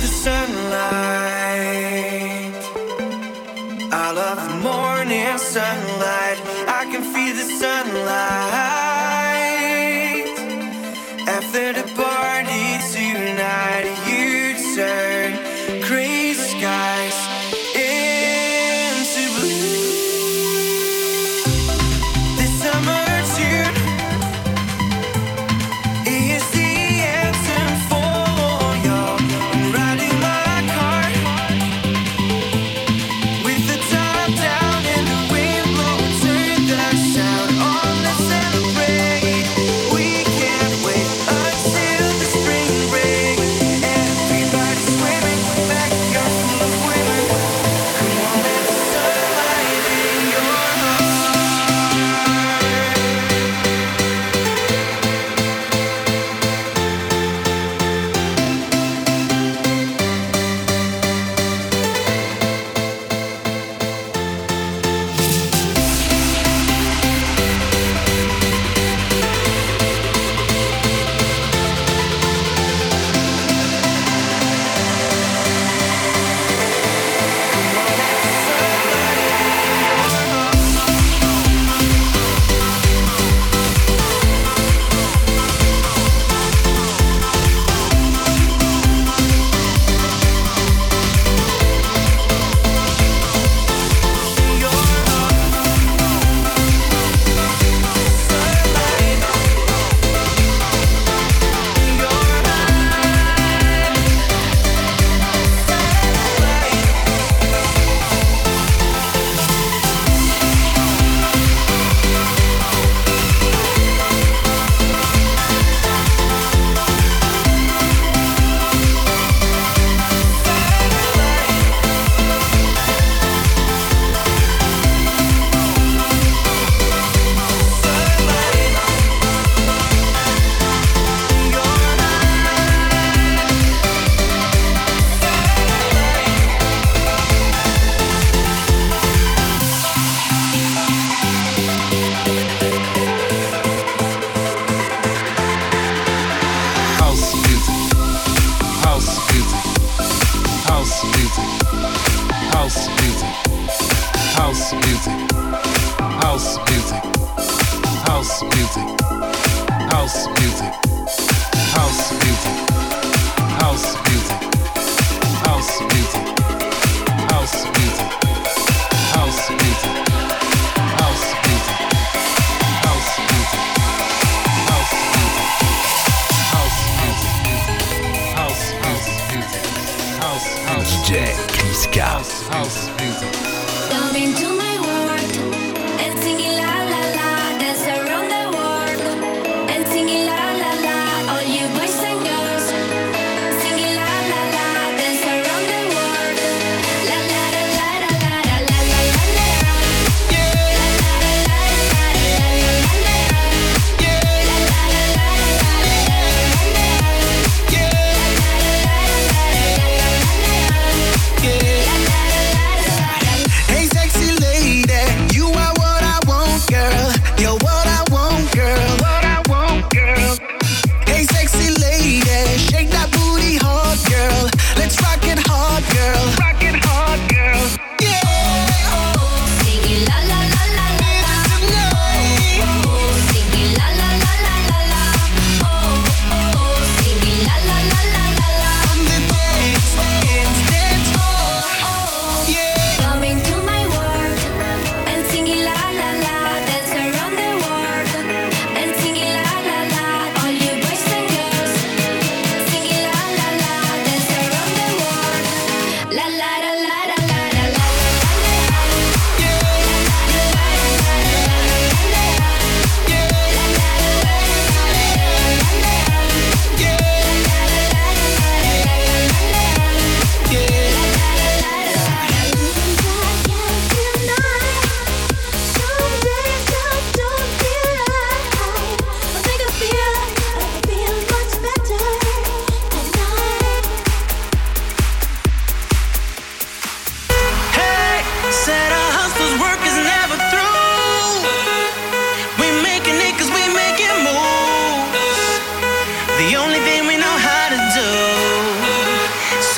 The sunlight. I love morning sunlight. music.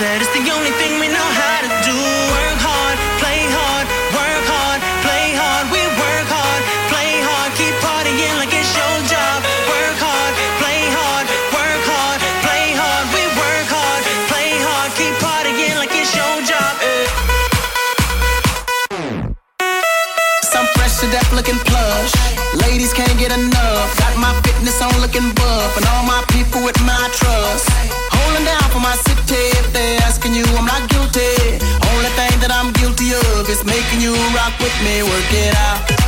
said it's the only thing we know how to do. me work it out.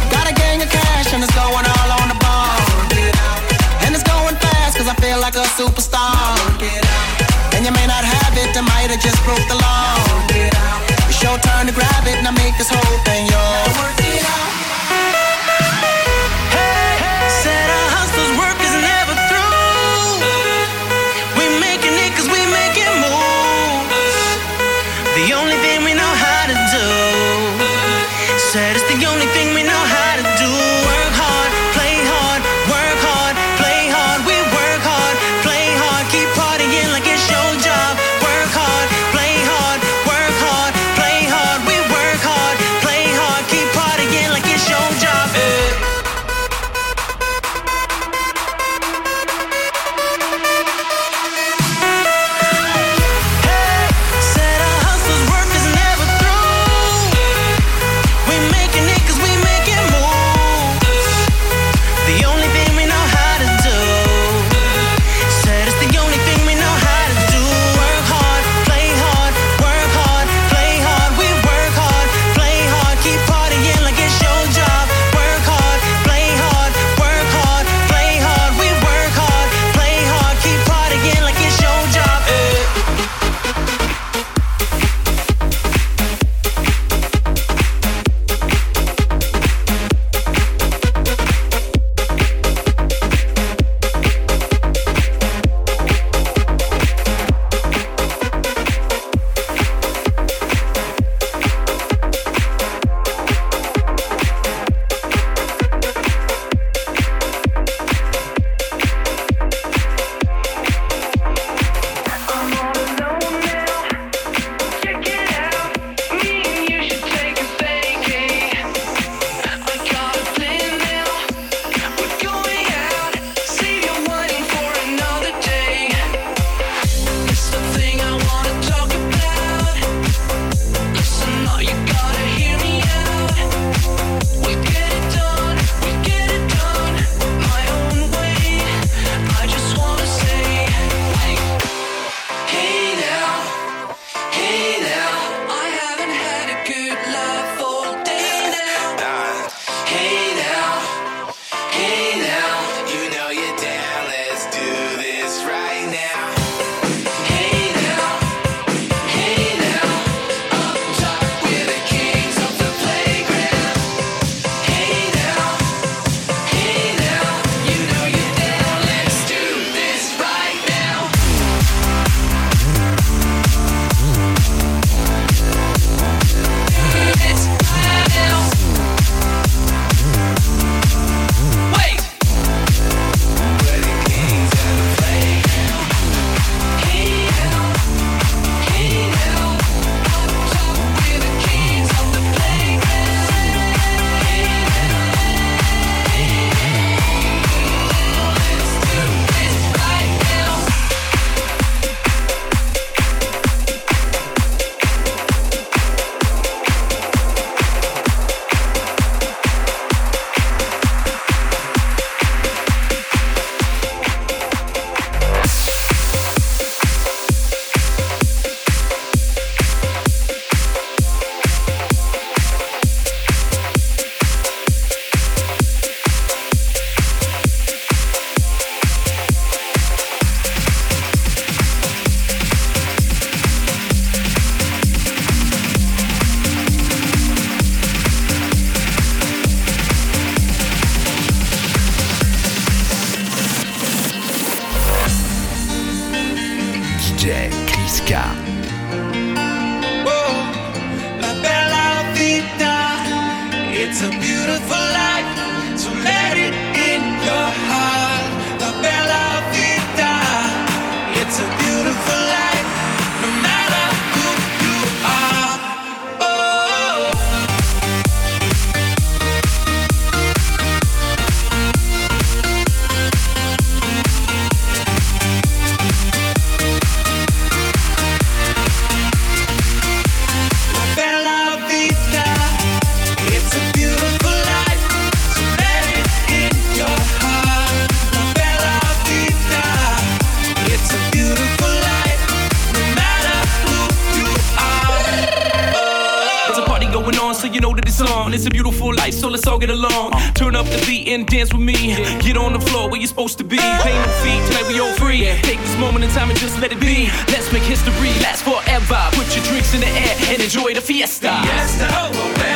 and dance with me. Get on the floor where you're supposed to be. Pay no fee, tonight we all free. Take this moment in time and just let it be. Let's make history last forever. Put your drinks in the air and enjoy the fiesta. Fiesta. Oh, oh,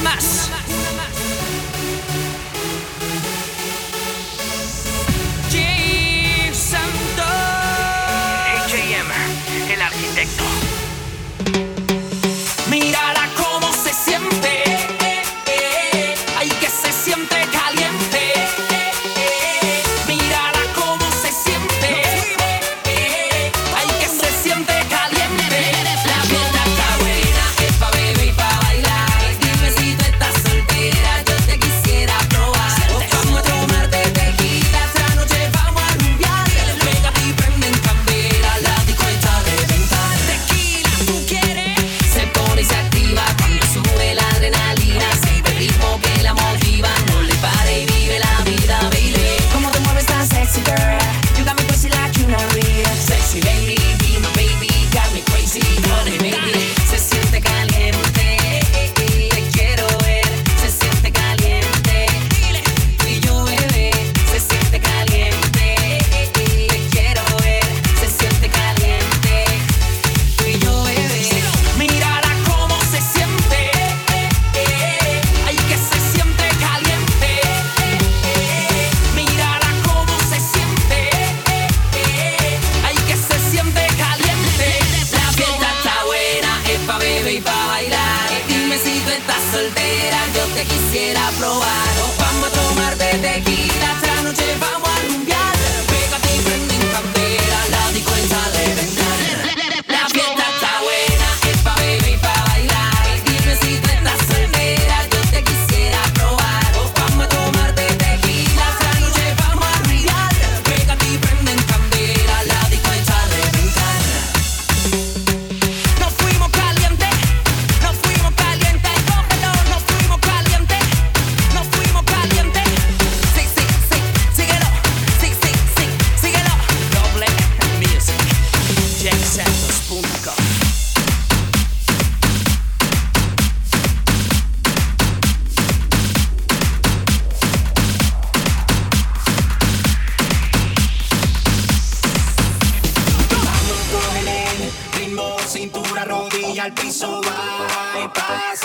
nada más.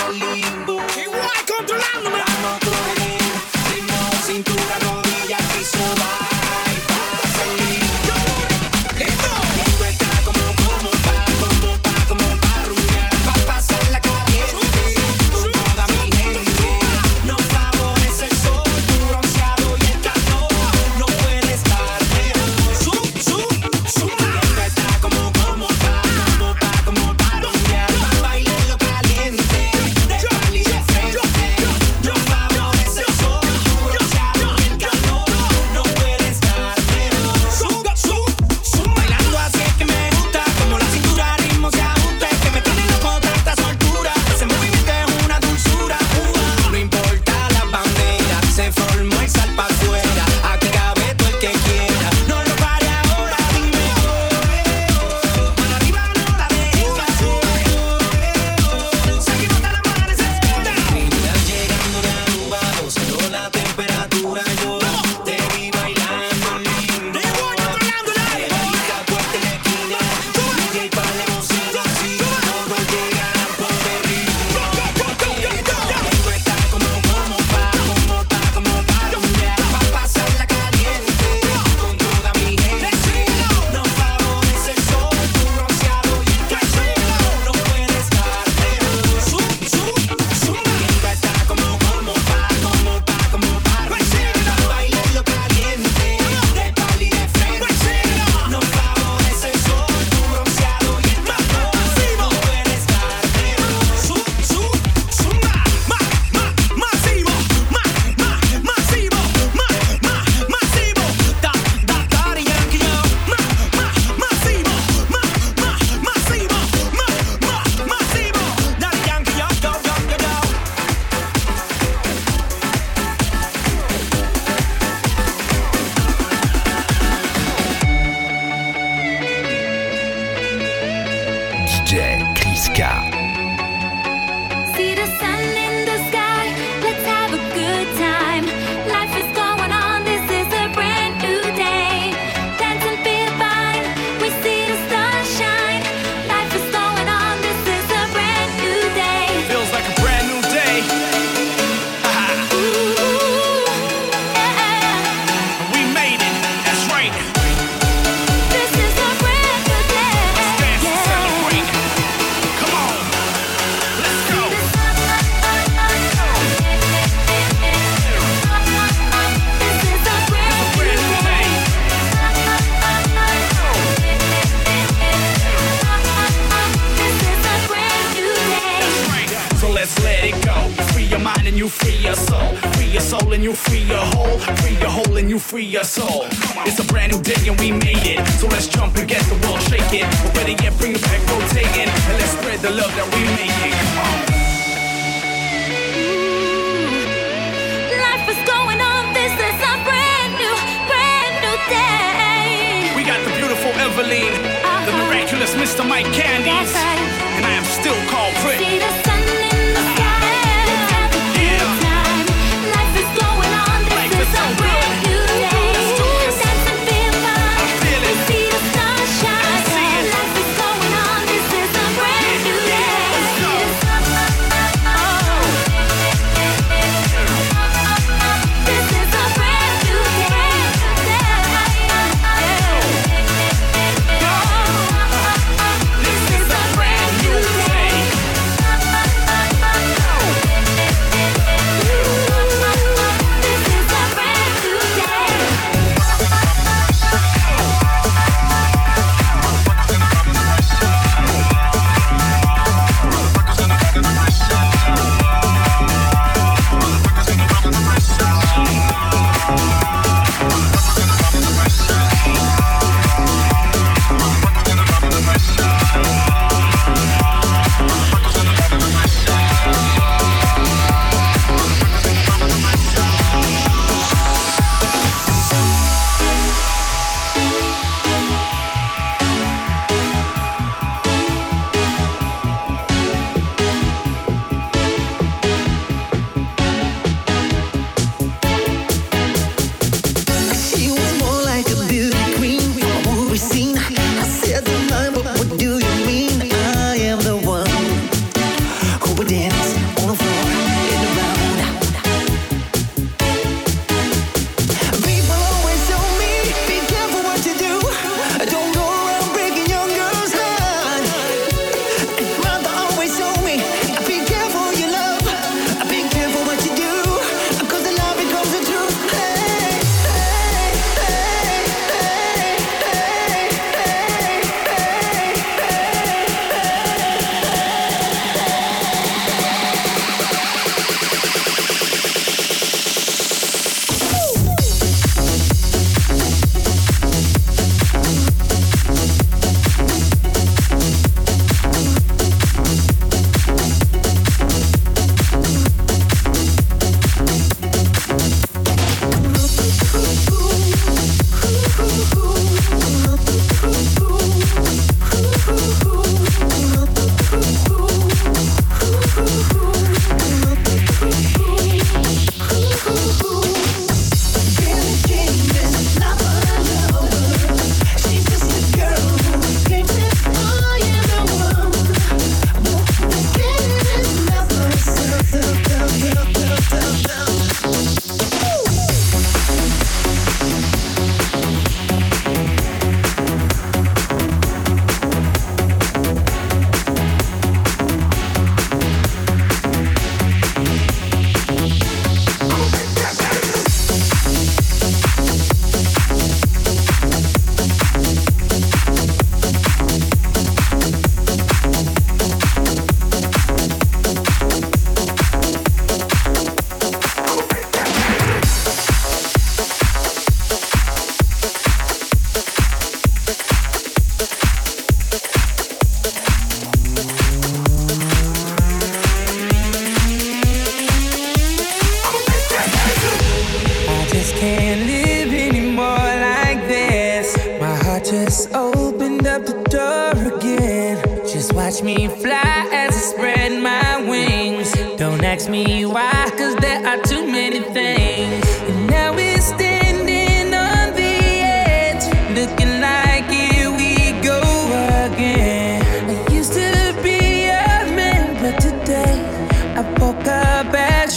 lindo. Igual controlándome. Mano, tu ritmo, cintura, rodilla, piso, baja.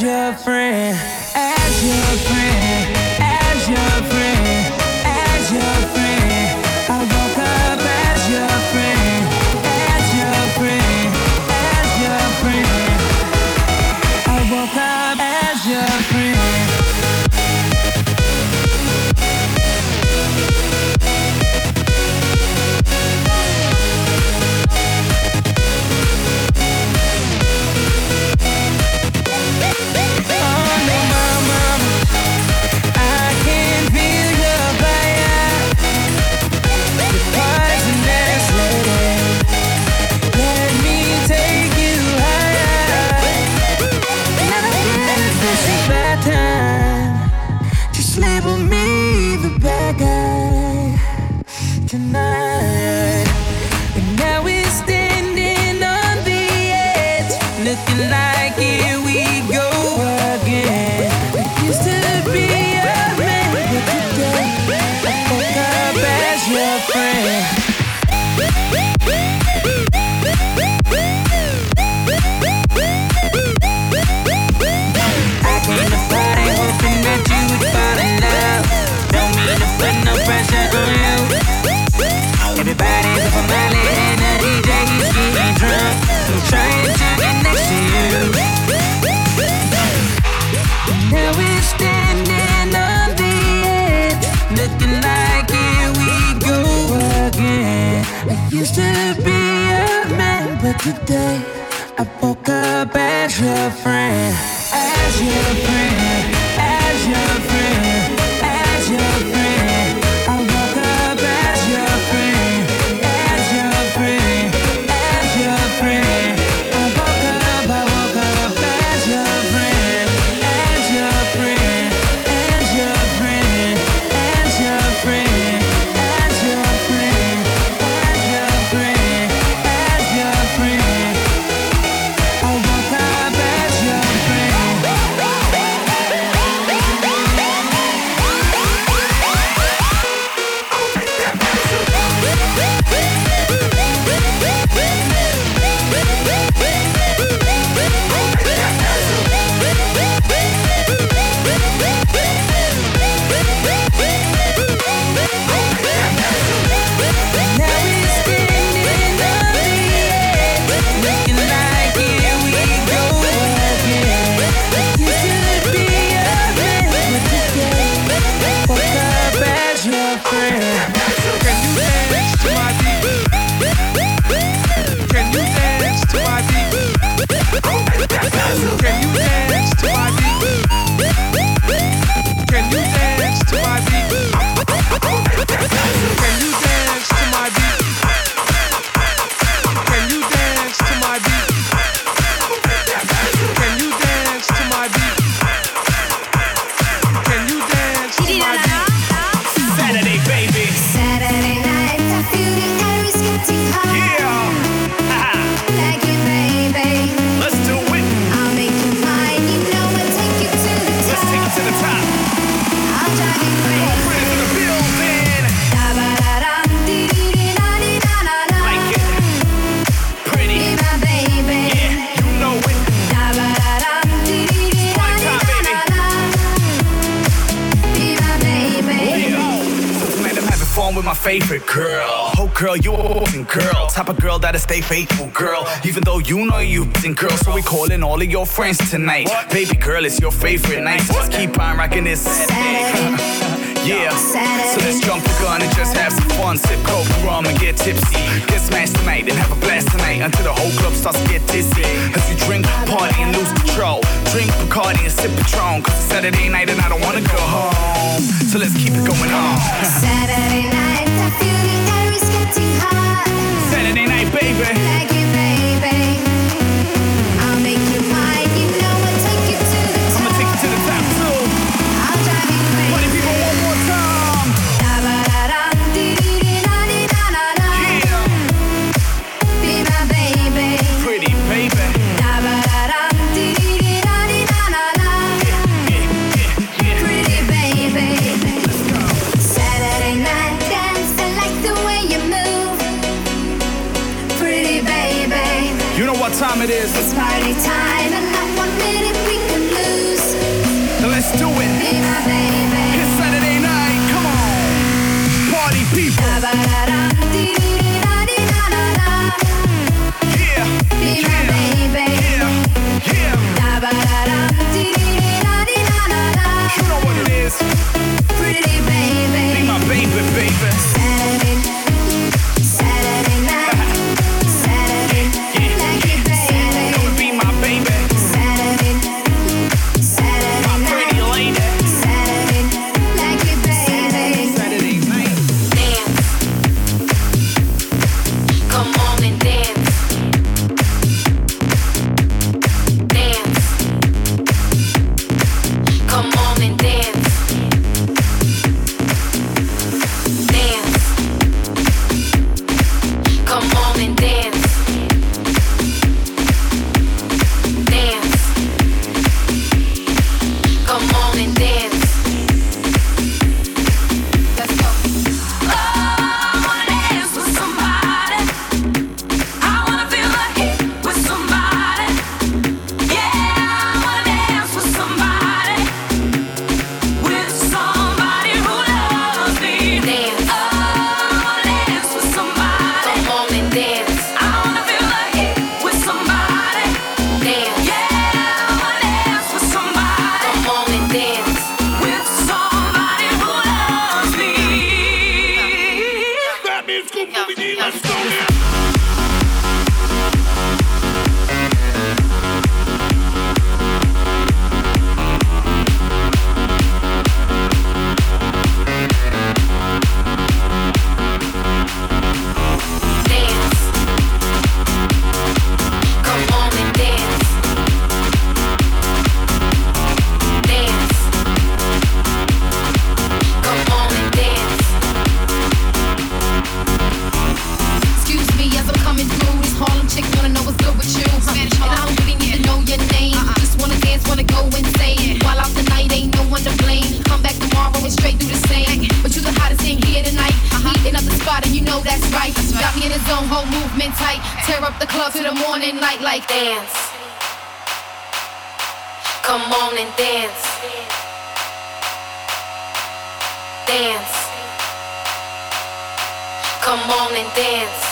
Up stay faithful, girl. Even though you know you've been girl, so we calling all of your friends tonight. What? Baby girl, it's your favorite night. So let's keep on rocking this Saturday. yeah, Saturday. so let's jump the gun and just have some fun. Sip coke, rum, and get tipsy. Get smashed tonight and have a blast tonight until the whole club starts to get dizzy. As we drink, party, and lose control. Drink Bacardi and sip Patron, cause it's Saturday night and I don't wanna go home. So let's keep it going on. Saturday night. baby. people. Da, ba, da, da. Come on and dance. Dance. Come on and dance.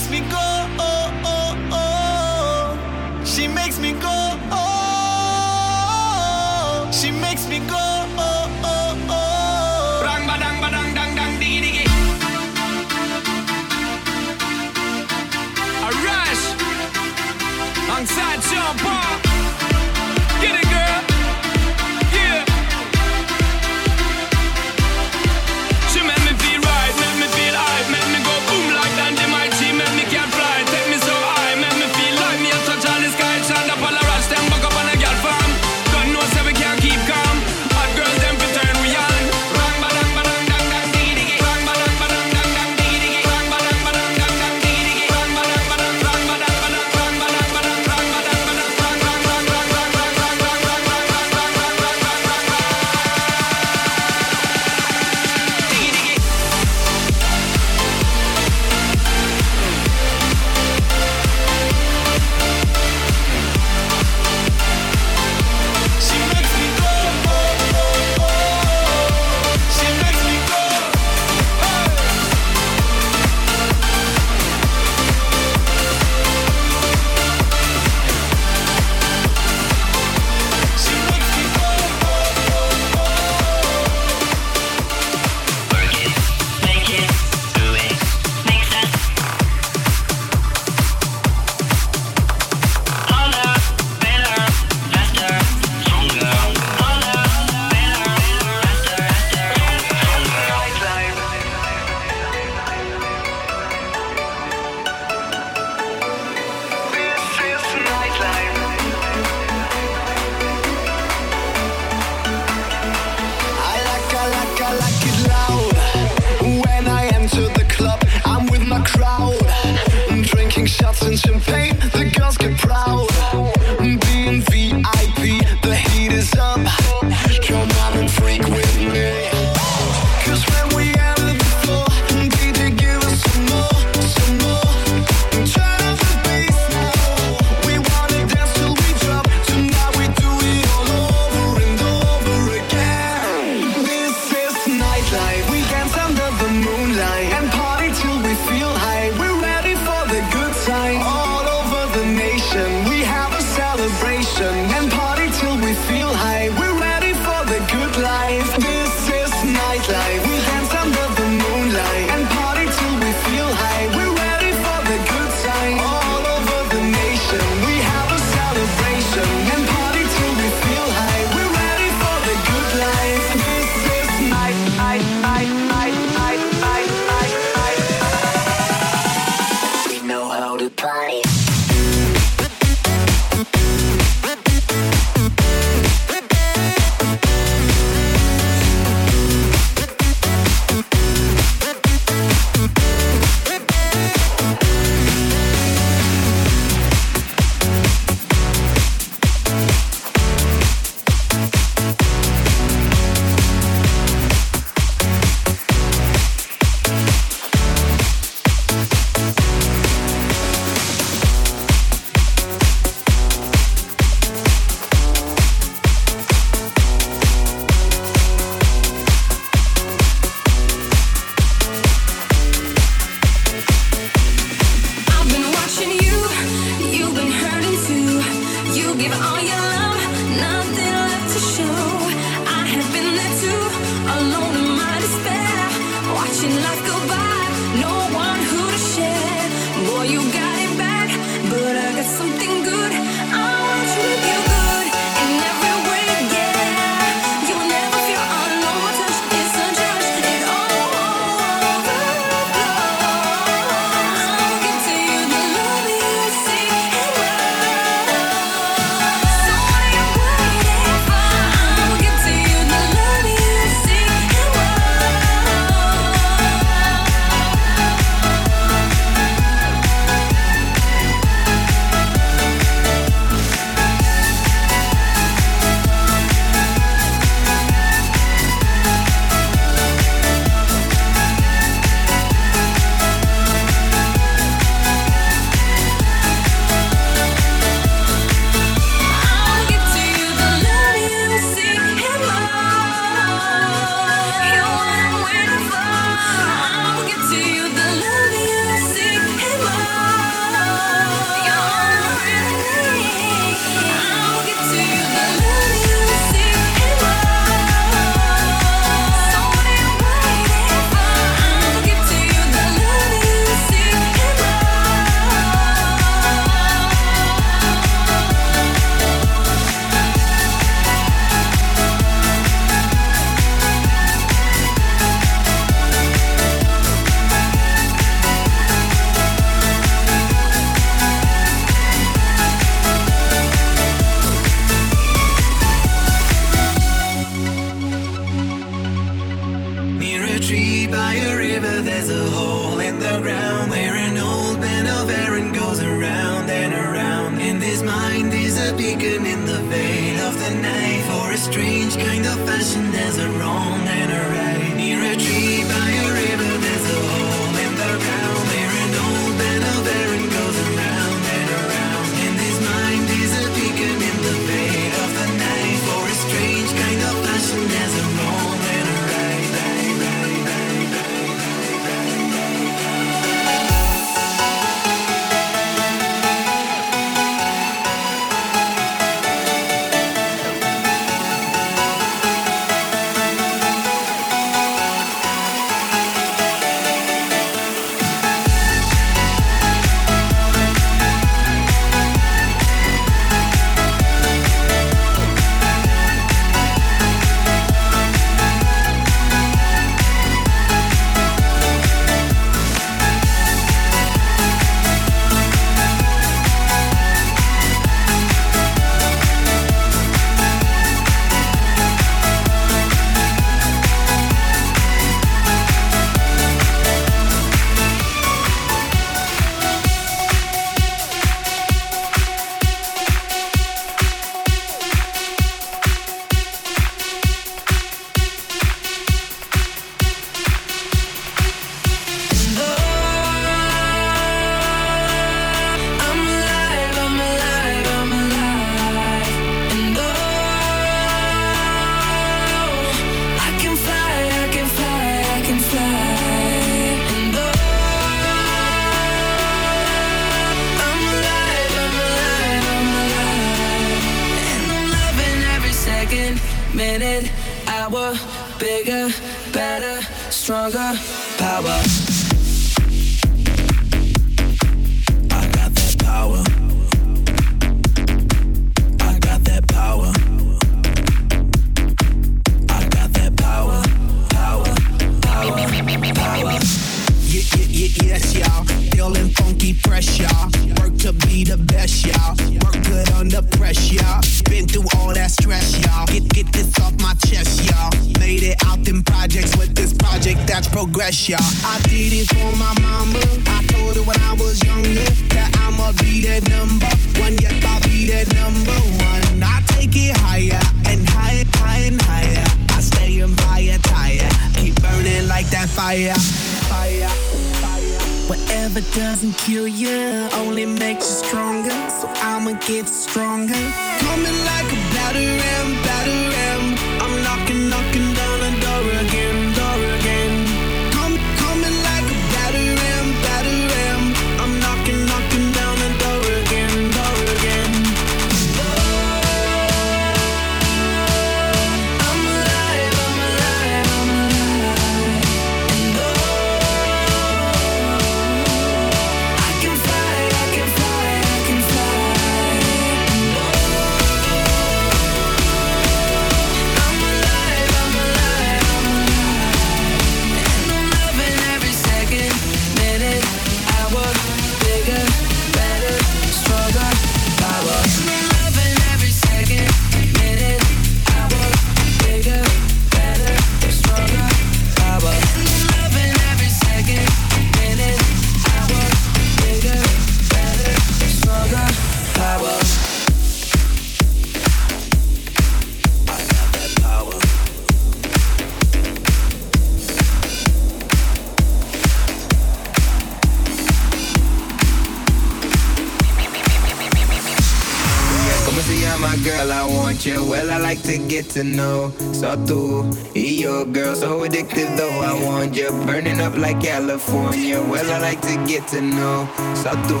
to get to know. So tú y yo, girl, so addictive though I want you. Burning up like California. Well, I like to get to know. So tú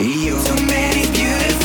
y yo, so many beautiful.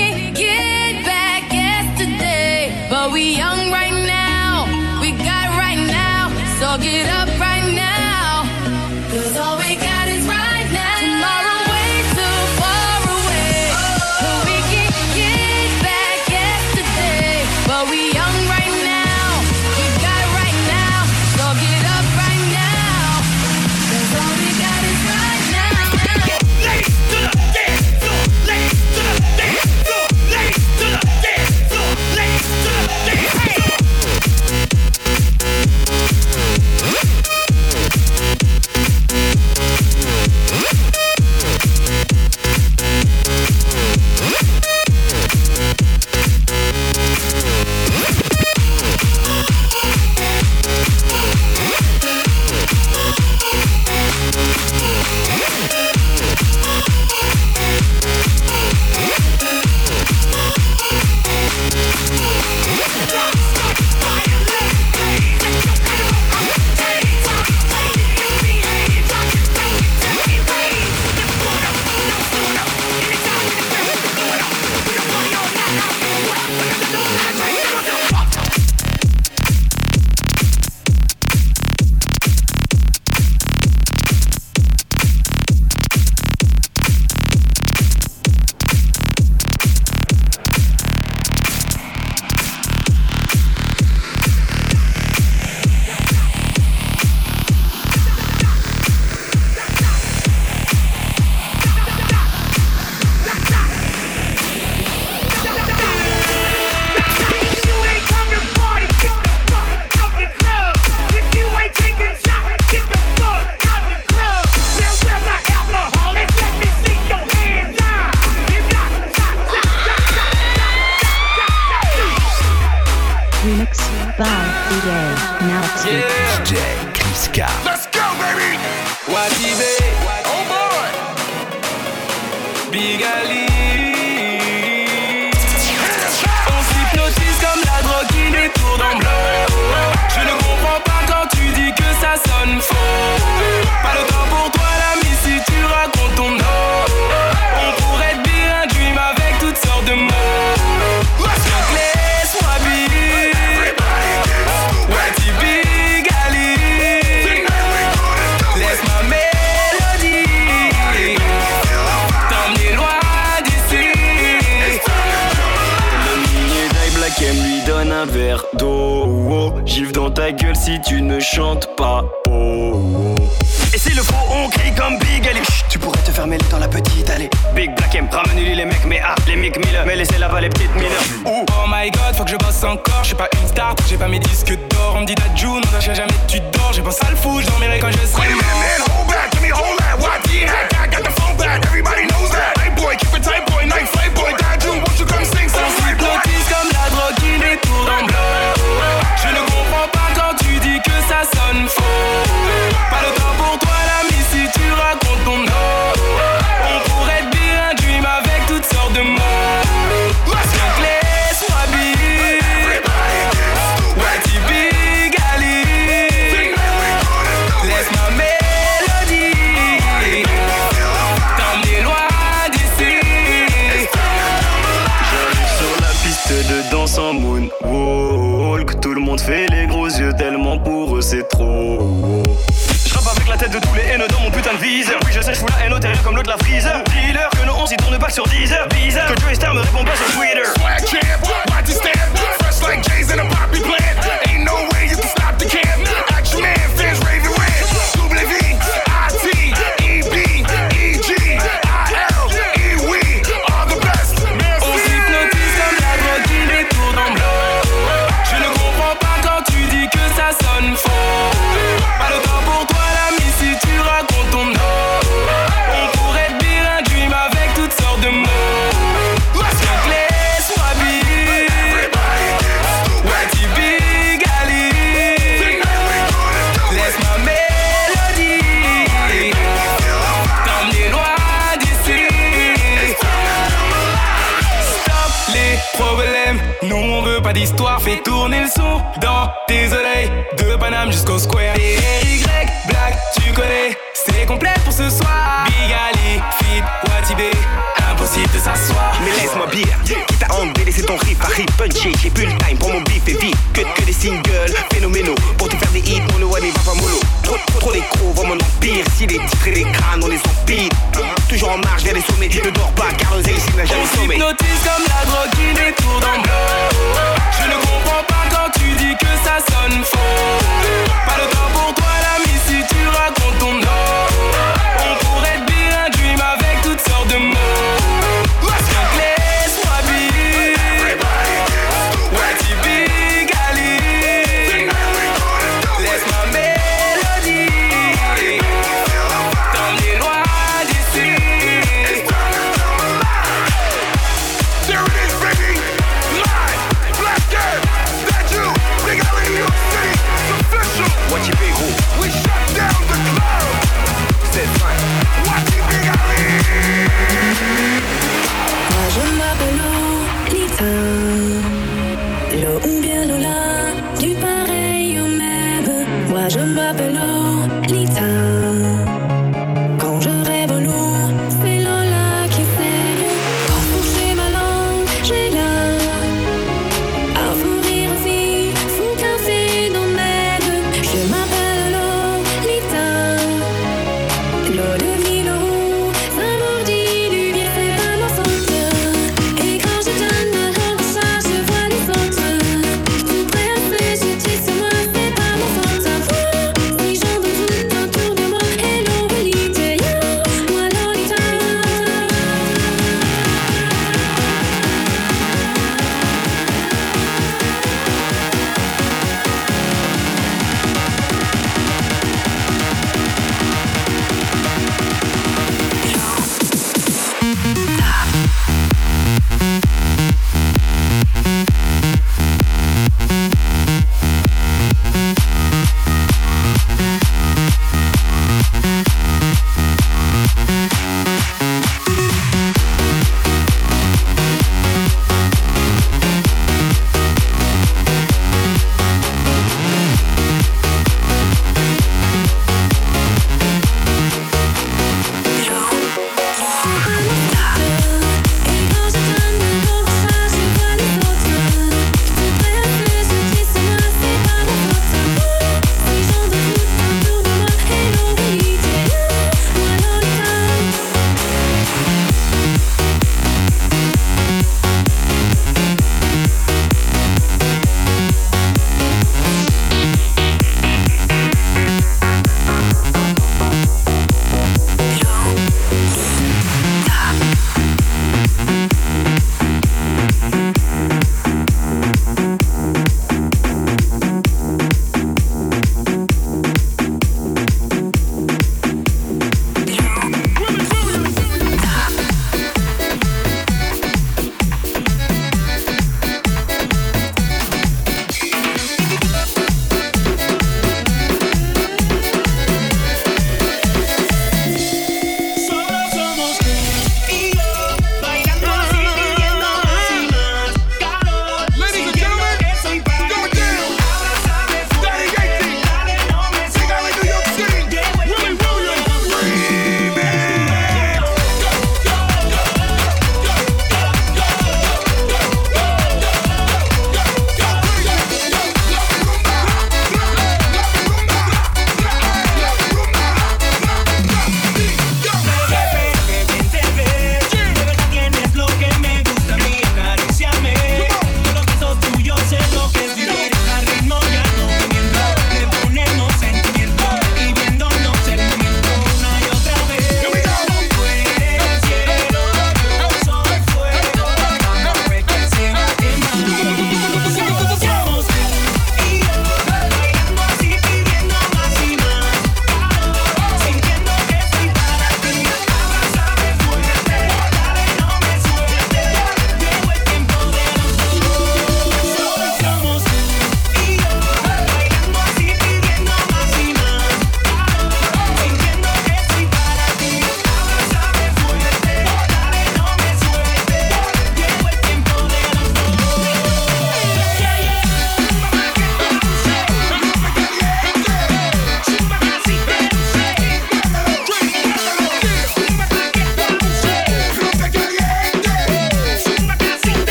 here. ta gueule si tu ne chantes pas. Oh. Et si le faux on crie comme Big Ali Tu pourrais te faire mêler dans la petite allée. Big Black M, ramène-lui les mecs mais ah, les Mick Miller. Mais laissez là-bas les petites mineurs. Oh. oh my god, faut que je bosse encore, je suis pas une star J'ai pas mes disques d'or, on me dit ta June, on lâche jamais tu dors. J'ai pensé à le fou, je dormirai quand je serai Wait a minute man, hold back, give me hold that. What the heck, I got the phone back, everybody knows that. Hey boy, keep it tight boy, night si tourne pas sur 10 heures, bizarre. Que Joey Star me répond pas sur Twitter. Swag champ, body stamp, fresh like J's in a Quitte à engueuler, c'est ton riff à riff punché. J'ai plus le time pour mon bif et vite. Que, que des singles phénoménaux. Pour te faire des hits, mon loin n'est pas mollo. Trop, trop, trop d'échos, vois mon empire. Si les titres et les crânes, on les empile. Toujours en marche vers les sommets. Ne dors pas car l'oseille, c'est n'a jamais comme la drogue qui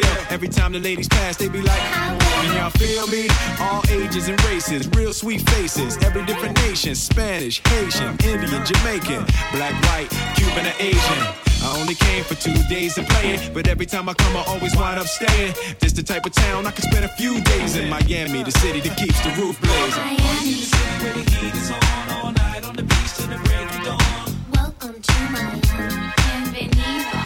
kill. Every time the ladies pass, they be like, Can y'all feel me? All ages and races, real sweet faces. Every different nation Spanish, Haitian, Indian, Jamaican, black, white, Cuban, or Asian. I only came for two days to play it, but every time I come, I always wind up staying. This the type of town I can spend a few days in Miami, the city that keeps the roof blazing. Miami. Where the heat is on all night on the beach till the break of dawn. Welcome to Miami. Bienvenido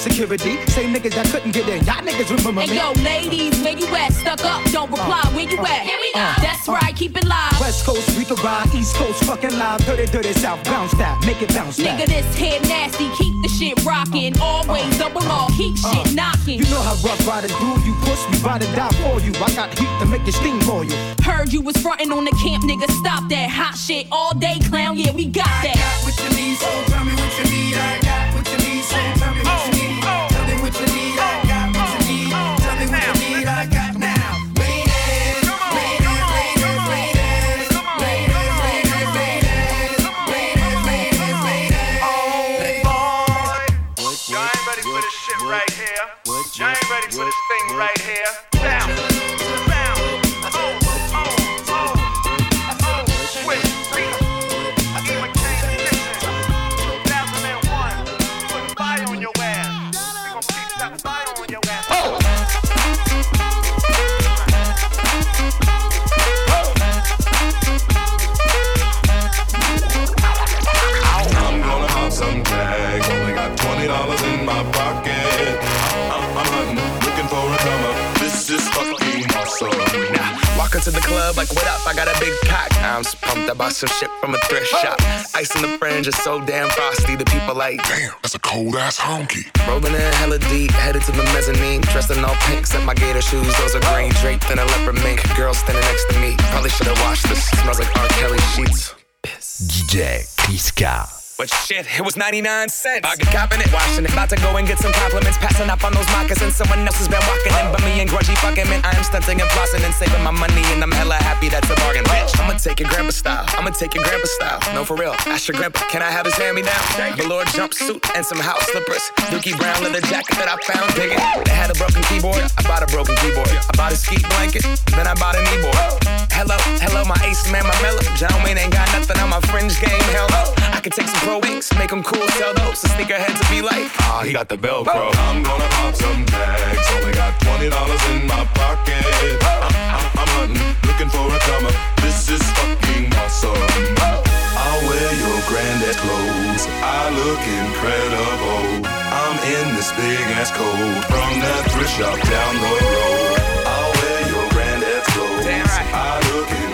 security. Same niggas that couldn't get in, y'all niggas remember Hey me. yo, ladies, where you at? Stuck up, don't reply. Where you at? Here we go. Uh, that's right, keep it live. West Coast we can ride, East Coast fucking live, dirty, dirty South, bounce that, make it bounce Nigga, back. this head nasty. Keep the shit rocking. Always double R. Keep shit knocking. You know how rough riders do, you push me, ride and die for you. I got heat to make you steam for you. Heard you was frontin' on the camp, nigga. Stop that hot shit all day, clown. Yeah, we got that. I got What you need, so tell me what you need. I got tags. Only got twenty dollars in my pocket. I'm, I'm hunting, looking for a come. This is fucking awesome. Walk into the club like, what up? I got a big cock. I'm just pumped. I bought some shit from a thrift shop. Ice in the fringe is so damn frosty. The people like, damn, that's a cold ass honky. Rolling in hella deep, headed to the mezzanine. Dressed in all pink, set my gator shoes. Those are green, draped in a leopard mink. Girl standing next to me. Probably should have washed this. Smells like R. Kelly sheets. DJ Kiska. But shit, it was 99 cents. I get copping it, washing it. About to go and get some compliments. Passing up on those moccasins. Someone else has been walking in. But me and grudgy fucking man. I am stunting and flossing and saving my money. And I'm hella happy that's a bargain, bitch. I'ma take your grandpa style. I'ma take your grandpa style. No, for real. Ask your grandpa, can I have his hand me down? Velour jumpsuit and some house slippers. Dookie Brown leather jacket that I found digging. They had a broken keyboard. I bought a broken keyboard. I bought a ski blanket. Then I bought a kneeboard. Hello, hello, my ace man, my mellow. John Wayne ain't got nothing on my fringe game. Hell no. I could take some wings, make them cool, sell those. The sneakerheads to be like, ah, he got the Velcro. I'm gonna pop some tags. Only got twenty dollars in my pocket. I'm, I'm, I'm hunting, looking for a come up. This is fucking awesome. I'll wear your granddad clothes. I look incredible. I'm in this big ass coat from that thrift shop down the road. I'll wear your granddad's clothes. I look incredible.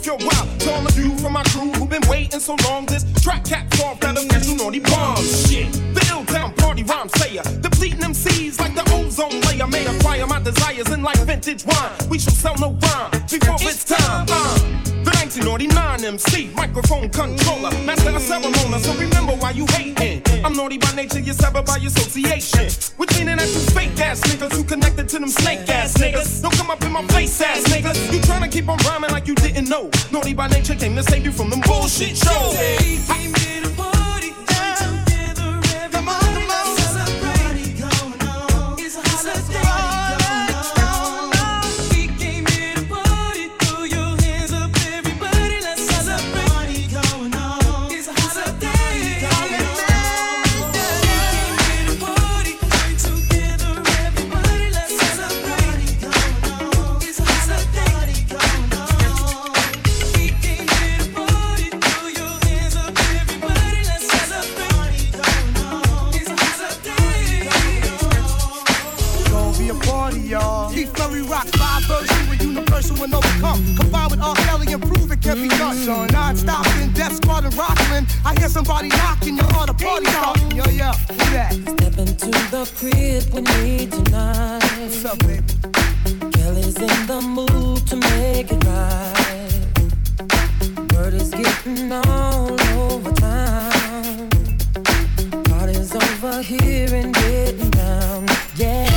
Worth your while. To all of you from my crew who've been waiting so long, this track caps off that official naughty bomb shit. The ill town party rhyme sayer, depleting MCs like the ozone layer. May acquire my desires in like vintage wine. We shall sell no rhyme before it's time. Uh, the 1999 MC, microphone controller, master of ceremony. So remember why you hating. I'm naughty by nature, you're severed by association. Which meaning that you fake ass niggas who connected to them snake ass niggas. Don't come up in my face ass niggas. You tryna keep on rhyming like you didn't know. Naughty by nature came to save you from them bullshit shows. I hear somebody knocking, you are the party starting. Yo, yeah, who that? Step into the crib with me tonight. What's up, baby? Kelly's in the mood to make it right. Word is getting all over town. Party's over here and getting down. Yeah.